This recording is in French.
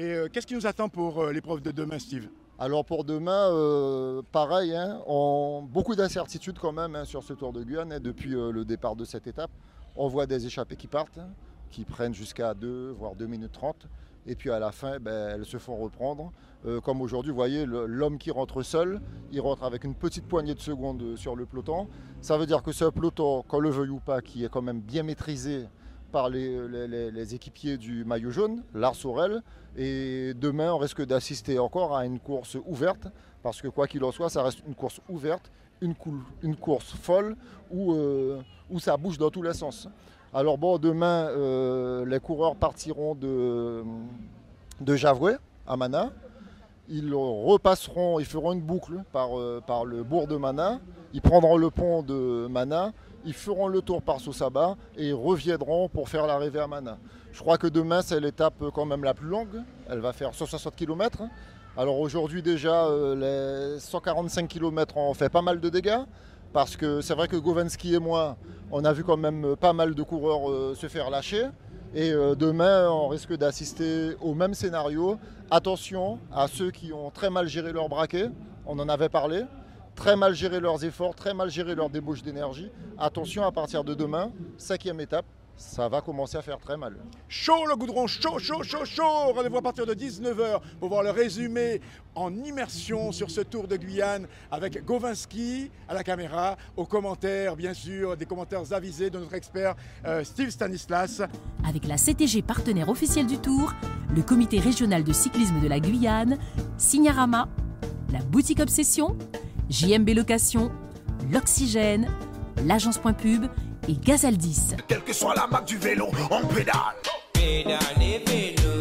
Et qu'est-ce qui nous attend pour l'épreuve de demain, Steve? Alors pour demain, pareil, hein, beaucoup d'incertitudes quand même hein, sur ce Tour de Guyane hein, depuis le départ de cette étape. On voit des échappées qui partent, qui prennent jusqu'à 2 voire 2 minutes 30 et puis à la fin, ben, elles se font reprendre. Euh, comme aujourd'hui, vous voyez, l'homme qui rentre seul, il rentre avec une petite poignée de secondes sur le peloton. Ça veut dire que ce peloton, qu'on le veuille ou pas, qui est quand même bien maîtrisé par les, équipiers du maillot jaune, Lars Aurel. Et demain, on risque d'assister encore à une course ouverte, parce que quoi qu'il en soit, ça reste une course ouverte, une, course folle, où, euh, où ça bouge dans tous les sens. Alors bon, demain, euh, les coureurs partiront de, de Javoué à Mana. Ils repasseront, ils feront une boucle par, euh, par le bourg de Mana. Ils prendront le pont de Mana. Ils feront le tour par Sousaba et ils reviendront pour faire l'arrivée à Mana. Je crois que demain, c'est l'étape quand même la plus longue. Elle va faire 160 km. Alors aujourd'hui déjà, euh, les 145 km ont fait pas mal de dégâts parce que c'est vrai que Govensky et moi, on a vu quand même pas mal de coureurs euh, se faire lâcher. Et euh, demain, on risque d'assister au même scénario. Attention à ceux qui ont très mal géré leur braquet, on en avait parlé, très mal géré leurs efforts, très mal géré leur débauche d'énergie. Attention à partir de demain, cinquième étape, ça va commencer à faire très mal. Chaud le goudron, chaud, chaud, chaud, chaud Rendez-vous à partir de 19h pour voir le résumé en immersion sur ce tour de Guyane avec Govinski à la caméra, aux commentaires, bien sûr, des commentaires avisés de notre expert euh, Steve Stanislas. Avec la CTG partenaire officielle du tour, le comité régional de cyclisme de la Guyane, Signarama, la boutique Obsession, JMB Location, l'Oxygène, l'agence Point Pub et Gazaldis. Quelle que soit la marque du vélo, on pédale. Pédale vélo.